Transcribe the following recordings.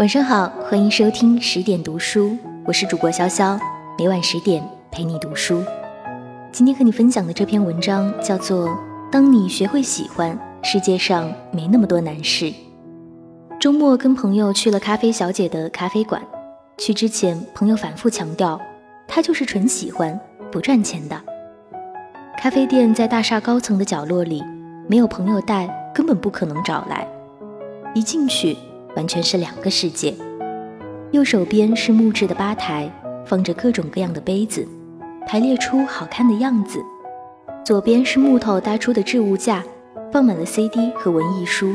晚上好，欢迎收听十点读书，我是主播潇潇，每晚十点陪你读书。今天和你分享的这篇文章叫做《当你学会喜欢，世界上没那么多难事》。周末跟朋友去了咖啡小姐的咖啡馆，去之前朋友反复强调，他就是纯喜欢，不赚钱的。咖啡店在大厦高层的角落里，没有朋友带，根本不可能找来。一进去。完全是两个世界。右手边是木质的吧台，放着各种各样的杯子，排列出好看的样子。左边是木头搭出的置物架，放满了 CD 和文艺书，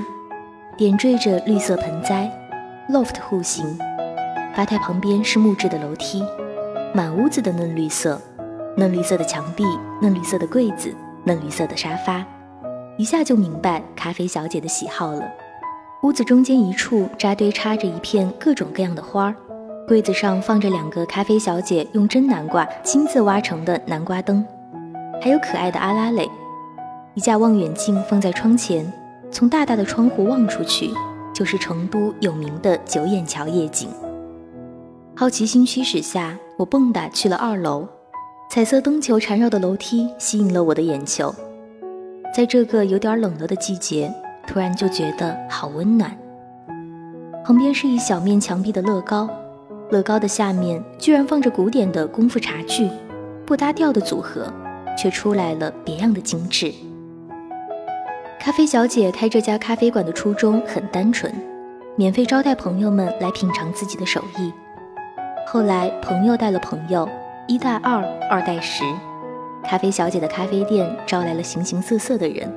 点缀着绿色盆栽，loft 户型。吧台旁边是木质的楼梯，满屋子的嫩绿色，嫩绿色的墙壁，嫩绿色的柜子，嫩绿色的沙发，一下就明白咖啡小姐的喜好了。屋子中间一处扎堆插着一片各种各样的花儿，柜子上放着两个咖啡小姐用真南瓜亲自挖成的南瓜灯，还有可爱的阿拉蕾。一架望远镜放在窗前，从大大的窗户望出去，就是成都有名的九眼桥夜景。好奇心驱使下，我蹦跶去了二楼，彩色灯球缠绕的楼梯吸引了我的眼球。在这个有点冷了的季节。突然就觉得好温暖。旁边是一小面墙壁的乐高，乐高的下面居然放着古典的功夫茶具，不搭调的组合，却出来了别样的精致。咖啡小姐开这家咖啡馆的初衷很单纯，免费招待朋友们来品尝自己的手艺。后来朋友带了朋友，一带二，二带十，咖啡小姐的咖啡店招来了形形色色的人。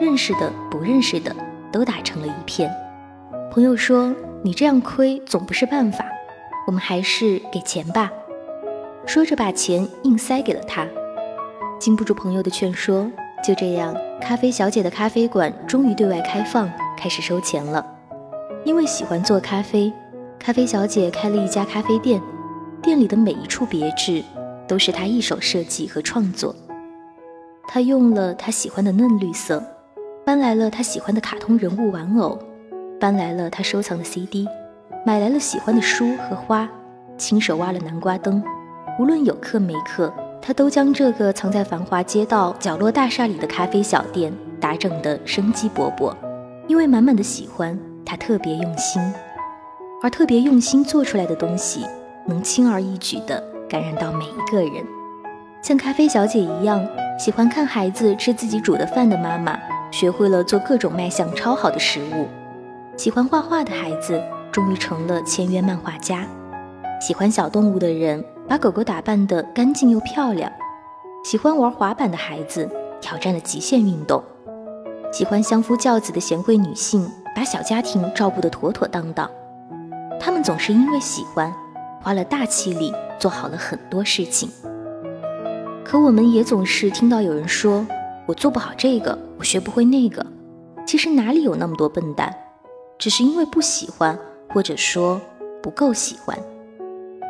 认识的、不认识的，都打成了一片。朋友说：“你这样亏总不是办法，我们还是给钱吧。”说着把钱硬塞给了他。经不住朋友的劝说，就这样，咖啡小姐的咖啡馆终于对外开放，开始收钱了。因为喜欢做咖啡，咖啡小姐开了一家咖啡店，店里的每一处别致，都是她一手设计和创作。她用了她喜欢的嫩绿色。搬来了他喜欢的卡通人物玩偶，搬来了他收藏的 CD，买来了喜欢的书和花，亲手挖了南瓜灯。无论有课没课，他都将这个藏在繁华街道角落大厦里的咖啡小店打整得生机勃勃。因为满满的喜欢，他特别用心，而特别用心做出来的东西，能轻而易举地感染到每一个人。像咖啡小姐一样，喜欢看孩子吃自己煮的饭的妈妈。学会了做各种卖相超好的食物，喜欢画画的孩子终于成了签约漫画家，喜欢小动物的人把狗狗打扮得干净又漂亮，喜欢玩滑板的孩子挑战了极限运动，喜欢相夫教子的贤惠女性把小家庭照顾得妥妥当当。他们总是因为喜欢，花了大气力做好了很多事情。可我们也总是听到有人说。我做不好这个，我学不会那个。其实哪里有那么多笨蛋，只是因为不喜欢，或者说不够喜欢。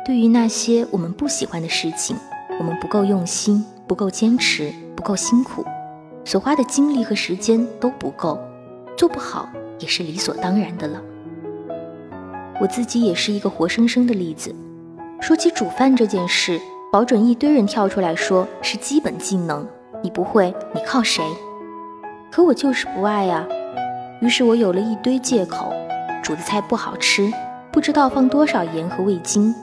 对于那些我们不喜欢的事情，我们不够用心，不够坚持，不够辛苦，所花的精力和时间都不够，做不好也是理所当然的了。我自己也是一个活生生的例子。说起煮饭这件事，保准一堆人跳出来说是基本技能。你不会，你靠谁？可我就是不爱呀。于是我有了一堆借口：煮的菜不好吃，不知道放多少盐和味精，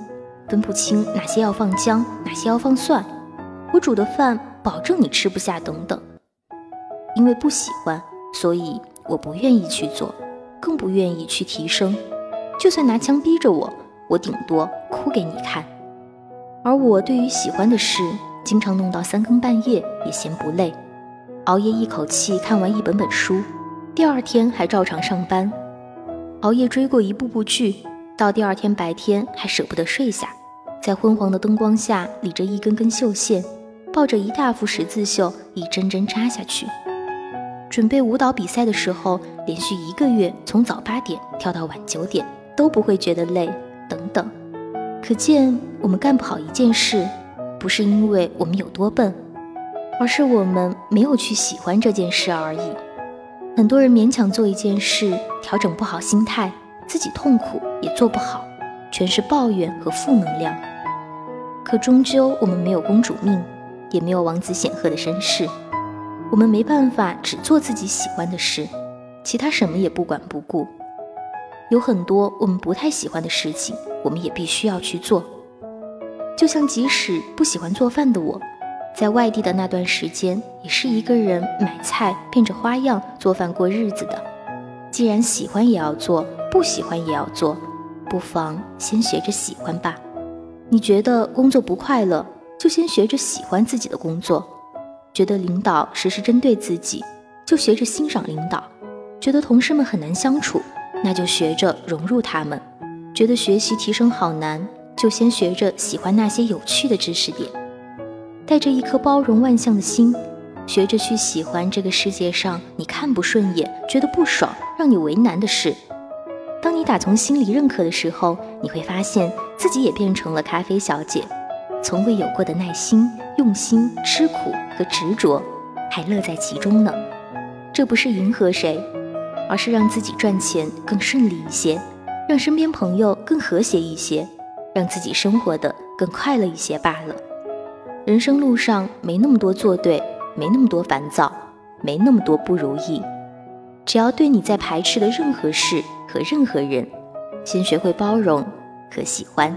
分不清哪些要放姜，哪些要放蒜。我煮的饭保证你吃不下，等等。因为不喜欢，所以我不愿意去做，更不愿意去提升。就算拿枪逼着我，我顶多哭给你看。而我对于喜欢的事。经常弄到三更半夜也嫌不累，熬夜一口气看完一本本书，第二天还照常上班，熬夜追过一部部剧，到第二天白天还舍不得睡下，在昏黄的灯光下理着一根根绣线，抱着一大幅十字绣一针针扎下去。准备舞蹈比赛的时候，连续一个月从早八点跳到晚九点都不会觉得累，等等，可见我们干不好一件事。不是因为我们有多笨，而是我们没有去喜欢这件事而已。很多人勉强做一件事，调整不好心态，自己痛苦，也做不好，全是抱怨和负能量。可终究我们没有公主命，也没有王子显赫的身世，我们没办法只做自己喜欢的事，其他什么也不管不顾。有很多我们不太喜欢的事情，我们也必须要去做。就像即使不喜欢做饭的我，在外地的那段时间，也是一个人买菜，变着花样做饭过日子的。既然喜欢也要做，不喜欢也要做，不妨先学着喜欢吧。你觉得工作不快乐，就先学着喜欢自己的工作；觉得领导时时针对自己，就学着欣赏领导；觉得同事们很难相处，那就学着融入他们；觉得学习提升好难，就先学着喜欢那些有趣的知识点。带着一颗包容万象的心，学着去喜欢这个世界上你看不顺眼、觉得不爽、让你为难的事。当你打从心里认可的时候，你会发现自己也变成了咖啡小姐，从未有过的耐心、用心、吃苦和执着，还乐在其中呢。这不是迎合谁，而是让自己赚钱更顺利一些，让身边朋友更和谐一些，让自己生活的更快乐一些罢了。人生路上没那么多做对，没那么多烦躁，没那么多不如意。只要对你在排斥的任何事和任何人，先学会包容和喜欢。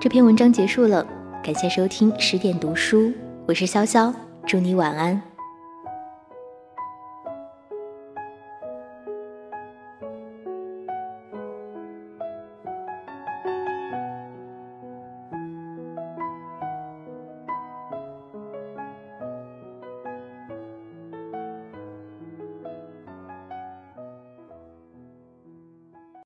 这篇文章结束了，感谢收听十点读书，我是潇潇，祝你晚安。